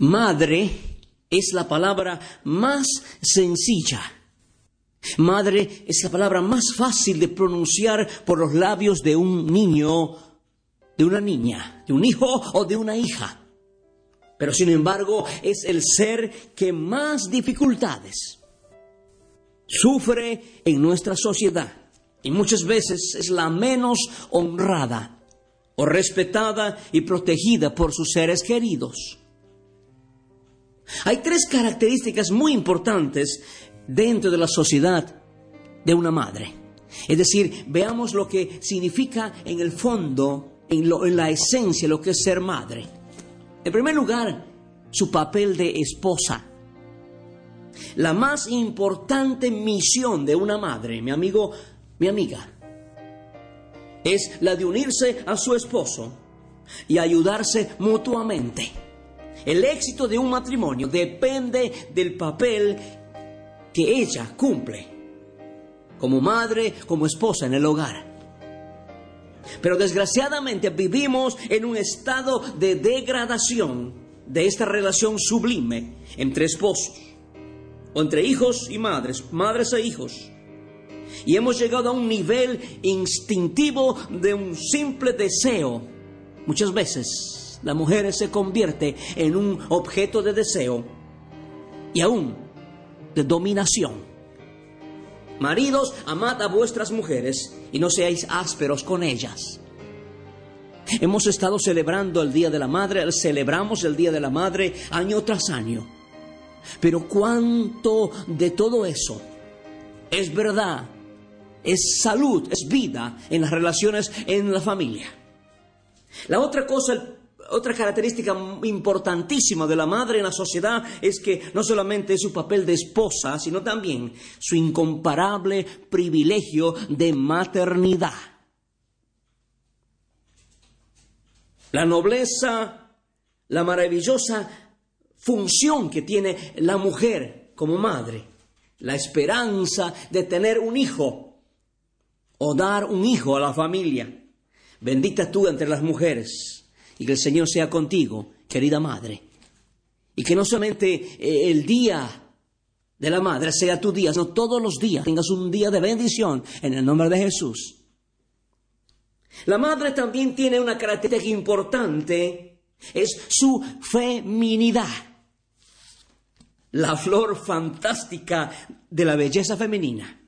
Madre es la palabra más sencilla. Madre es la palabra más fácil de pronunciar por los labios de un niño, de una niña, de un hijo o de una hija. Pero sin embargo es el ser que más dificultades sufre en nuestra sociedad y muchas veces es la menos honrada o respetada y protegida por sus seres queridos. Hay tres características muy importantes dentro de la sociedad de una madre. Es decir, veamos lo que significa en el fondo, en, la esencia, lo que es ser madre. En primer lugar, su papel de esposa. La más importante misión de una madre, mi amigo, mi amiga, es la de unirse a su esposo y ayudarse mutuamente. El éxito de un matrimonio depende del papel que ella cumple como madre, como esposa en el hogar. Pero desgraciadamente vivimos en un estado de degradación de esta relación sublime entre esposos, o entre hijos y madres, madres e hijos. Y hemos llegado a un nivel instintivo de un simple deseo. Muchas veces la mujer se convierte en un objeto de deseo y aún de dominación. Maridos, amad a vuestras mujeres y no seáis ásperos con ellas. Hemos estado celebrando el Día de la Madre, celebramos el Día de la Madre año tras año. Pero cuánto de todo eso es verdad, es salud, es vida en las relaciones en la familia. La otra cosa, otra característica importantísima de la madre en la sociedad es que no solamente es su papel de esposa, sino también su incomparable privilegio de maternidad. La nobleza, la maravillosa función que tiene la mujer como madre, la esperanza de tener un hijo o dar un hijo a la familia. Bendita tú entre las mujeres y que el Señor sea contigo, querida madre. Y que no solamente el día de la madre sea tu día, sino todos los días tengas un día de bendición en el nombre de Jesús. La madre también tiene una característica importante, es su feminidad. La flor fantástica de la belleza femenina.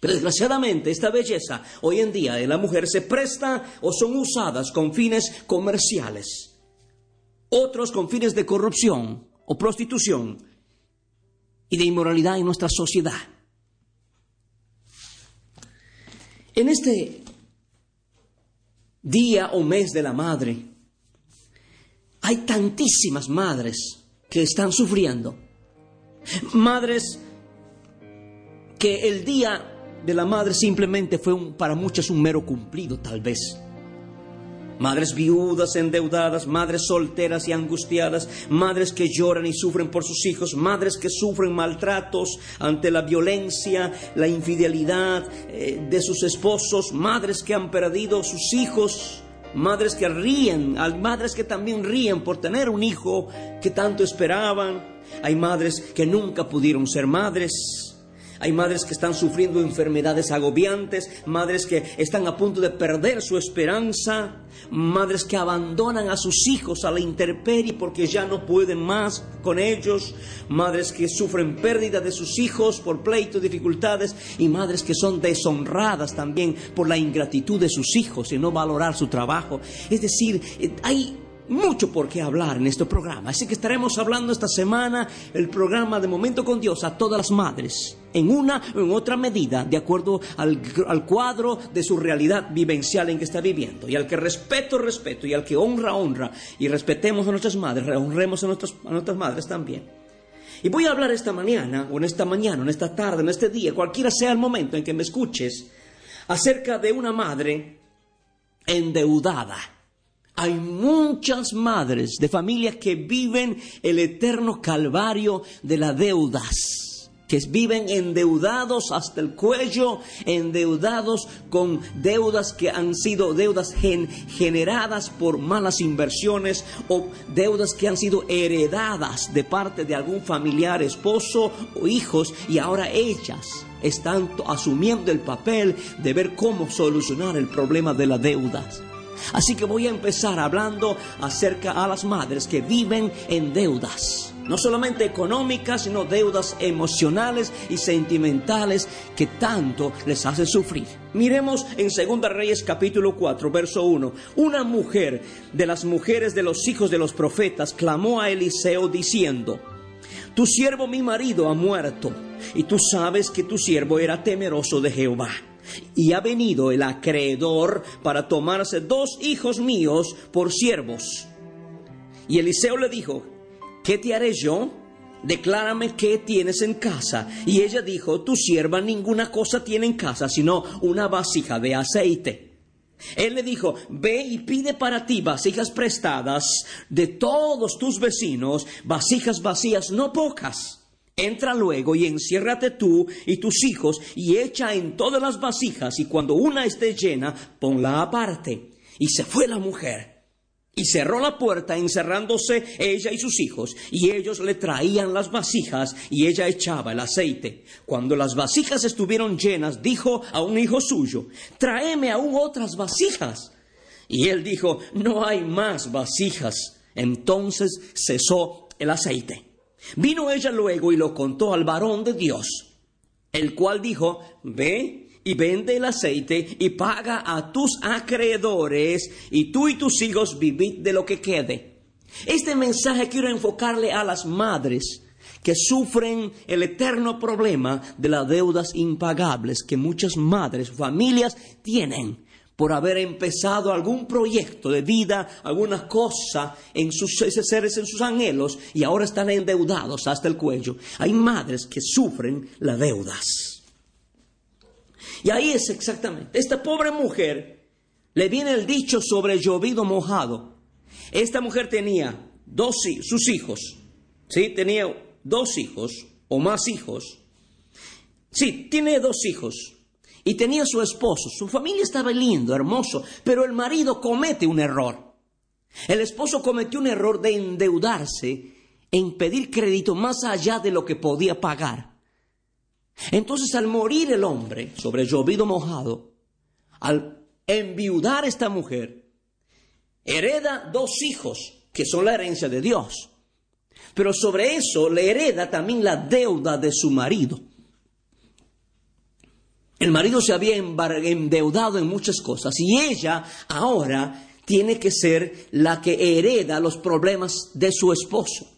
Pero desgraciadamente esta belleza hoy en día de la mujer se presta o son usadas con fines comerciales, otros con fines de corrupción o prostitución y de inmoralidad en nuestra sociedad. En este día o mes de la madre, hay tantísimas madres que están sufriendo. Madres que el día de la madre simplemente fue un, para muchas un mero cumplido, tal vez. Madres viudas, endeudadas, madres solteras y angustiadas, madres que lloran y sufren por sus hijos, madres que sufren maltratos ante la violencia, la infidelidad eh, de sus esposos, madres que han perdido sus hijos, madres que ríen, madres que también ríen por tener un hijo que tanto esperaban. Hay madres que nunca pudieron ser madres. Hay madres que están sufriendo enfermedades agobiantes, madres que están a punto de perder su esperanza, madres que abandonan a sus hijos a la intemperie porque ya no pueden más con ellos, madres que sufren pérdida de sus hijos por pleitos, dificultades y madres que son deshonradas también por la ingratitud de sus hijos y no valorar su trabajo. Es decir, hay mucho por qué hablar en este programa. Así que estaremos hablando esta semana el programa de Momento con Dios a todas las madres, en una o en otra medida, de acuerdo al, cuadro de su realidad vivencial en que está viviendo. Y al que respeto, respeto, y al que honra, honra, y respetemos a nuestras madres, honremos a nuestras, a nuestras madres también. Y voy a hablar esta mañana, o en esta mañana, o en esta tarde, en este día, cualquiera sea el momento en que me escuches, acerca de una madre endeudada hay muchas madres de familias que viven el eterno calvario de las deudas, que viven endeudados hasta el cuello, endeudados con deudas que han sido deudas generadas por malas inversiones o deudas que han sido heredadas de parte de algún familiar, esposo o hijos y ahora ellas están asumiendo el papel de ver cómo solucionar el problema de las deudas. Así que voy a empezar hablando acerca a las madres que viven en deudas. No solamente económicas, sino deudas emocionales y sentimentales que tanto les hace sufrir. Miremos en 2 Reyes capítulo 4, verso 1. Una mujer de las mujeres de los hijos de los profetas clamó a Eliseo diciendo, Tu siervo mi marido ha muerto, y tú sabes que tu siervo era temeroso de Jehová y ha venido el acreedor para tomarse dos hijos míos por siervos. Y Eliseo le dijo, ¿qué te haré yo? Declárame qué tienes en casa. Y ella dijo, tu sierva ninguna cosa tiene en casa, sino una vasija de aceite. Él le dijo, ve y pide para ti vasijas prestadas de todos tus vecinos, vasijas vacías, no pocas Entra luego y enciérrate tú y tus hijos y echa en todas las vasijas y cuando una esté llena, ponla aparte. Y se fue la mujer y cerró la puerta encerrándose ella y sus hijos, y ellos le traían las vasijas y ella echaba el aceite. Cuando las vasijas estuvieron llenas, dijo a un hijo suyo, tráeme aún otras vasijas. Y él dijo, no hay más vasijas. Entonces cesó el aceite. Vino ella luego y lo contó al varón de Dios, el cual dijo, ve y vende el aceite y paga a tus acreedores y tú y tus hijos vivid de lo que quede. Este mensaje quiero enfocarle a las madres que sufren el eterno problema de las deudas impagables que muchas madres, familias tienen por haber empezado algún proyecto de vida, alguna cosa en sus seres, en sus anhelos, y ahora están endeudados hasta el cuello. Hay madres que sufren las deudas. Y ahí es exactamente. Esta pobre mujer le viene el dicho sobre llovido mojado. Esta mujer tenía dos sus hijos, ¿sí? Tenía dos hijos o más hijos. Sí, tiene dos hijos y tenía su esposo. Su familia estaba lindo, hermoso, pero el marido comete un error. El esposo cometió un error de endeudarse en pedir crédito más allá de lo que podía pagar. Entonces al morir el hombre sobre llovido mojado, al enviudar esta mujer, hereda dos hijos que son la herencia de Dios. Pero sobre eso le hereda también la deuda de su marido. El marido se había endeudado en muchas cosas y ella ahora tiene que ser la que hereda los problemas de su esposo.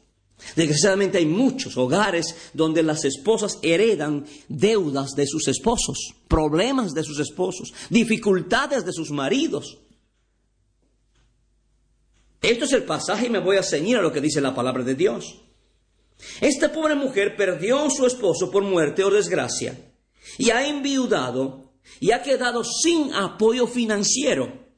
Desgraciadamente hay muchos hogares donde las esposas heredan deudas de sus esposos, problemas de sus esposos, dificultades de sus maridos. Esto es el pasaje y me voy a ceñir a lo que dice la palabra de Dios. Esta pobre mujer perdió a su esposo por muerte o desgracia y ha enviudado y ha quedado sin apoyo financiero.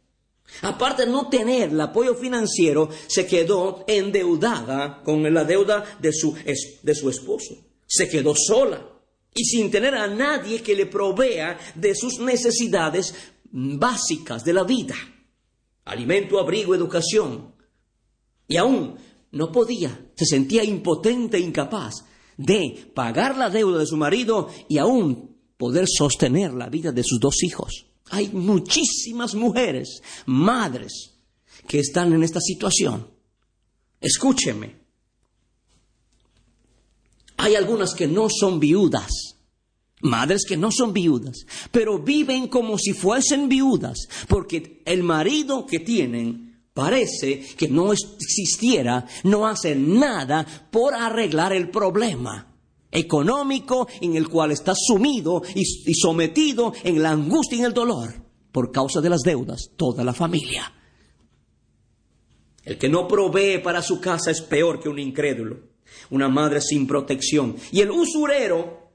Aparte de no tener el apoyo financiero, se quedó endeudada con la deuda de su, de su esposo. Se quedó sola y sin tener a nadie que le provea de sus necesidades básicas de la vida. Alimento, abrigo, educación. Y aún no podía, se sentía impotente e incapaz de pagar la deuda de su marido y aún poder sostener la vida de sus dos hijos. Hay muchísimas mujeres, madres, que están en esta situación. Escúcheme. Hay algunas que no son viudas, madres que no son viudas, pero viven como si fuesen viudas, porque el marido que tienen parece que no existiera, no hace nada por arreglar el problema económico en el cual está sumido y, sometido en la angustia y en el dolor por causa de las deudas toda la familia. El que no provee para su casa es peor que un incrédulo, una madre sin protección. Y el usurero,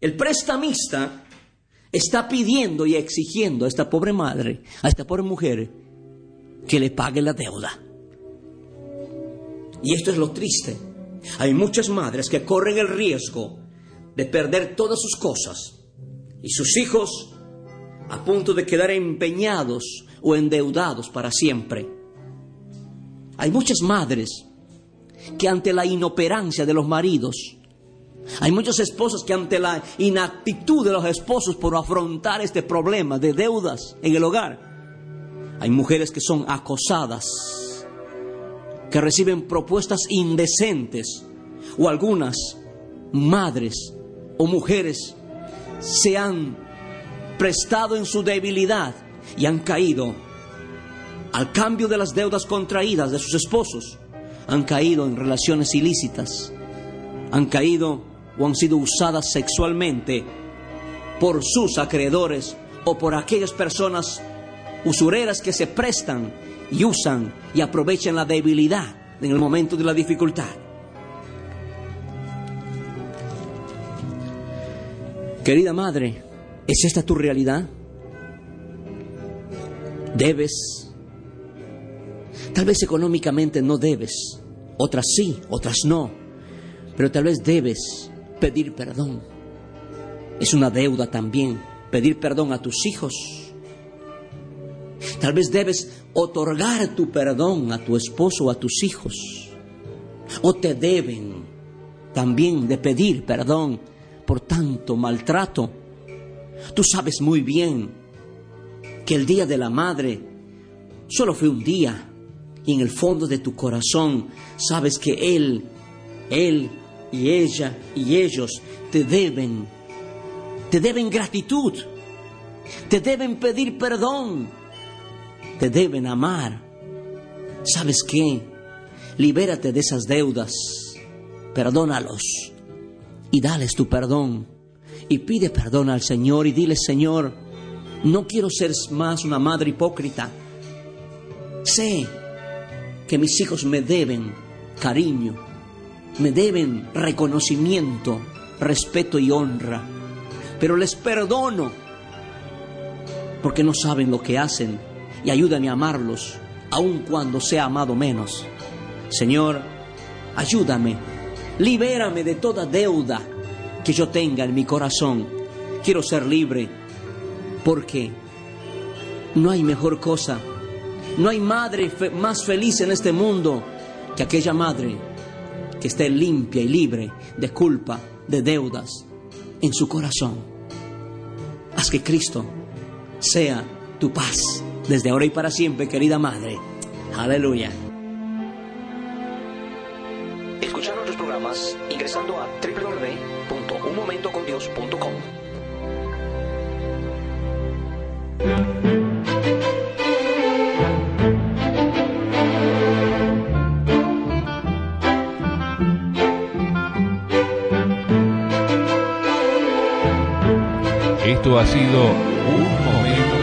el prestamista, está pidiendo y exigiendo a esta pobre madre, a esta pobre mujer, que le pague la deuda. Y esto es lo triste. Hay muchas madres que corren el riesgo de perder todas sus cosas y sus hijos a punto de quedar empeñados o endeudados para siempre. Hay muchas madres que ante la inoperancia de los maridos, hay muchos esposos que ante la inactitud de los esposos por afrontar este problema de deudas en el hogar, hay mujeres que son acosadas, que reciben propuestas indecentes, o algunas madres o mujeres se han prestado en su debilidad y han caído al cambio de las deudas contraídas de sus esposos, han caído en relaciones ilícitas, han caído o han sido usadas sexualmente por sus acreedores o por aquellas personas usureras que se prestan y usan y aprovechan la debilidad en el momento de la dificultad. Querida madre, ¿es esta tu realidad? Debes. Tal vez económicamente no debes, otras sí, otras no, pero tal vez debes pedir perdón. Es una deuda también pedir perdón a tus hijos, Tal vez debes otorgar tu perdón a tu esposo o a tus hijos. O te deben también de pedir perdón por tanto maltrato. Tú sabes muy bien que el día de la madre solo fue un día y en el fondo de tu corazón sabes que él, él y ella y ellos te deben, te deben gratitud, te deben pedir perdón te deben amar. ¿Sabes qué? Libérate de esas deudas, perdónalos y dales tu perdón. Y pide perdón al Señor y dile, Señor, no quiero ser más una madre hipócrita. Sé que mis hijos me deben cariño, me deben reconocimiento, respeto y honra, pero les perdono porque no saben lo que hacen y ayúdame a amarlos, aun cuando sea amado menos. Señor, ayúdame, libérame de toda deuda que yo tenga en mi corazón. Quiero ser libre, porque no hay mejor cosa, no hay madre más feliz en este mundo que aquella madre que esté limpia y libre de culpa, de deudas en su corazón. Haz que Cristo sea tu paz desde ahora y para siempre, querida Madre. Aleluya. Escuchar nuestros programas ingresando a www.unmomentocondios.com. Esto ha sido un momento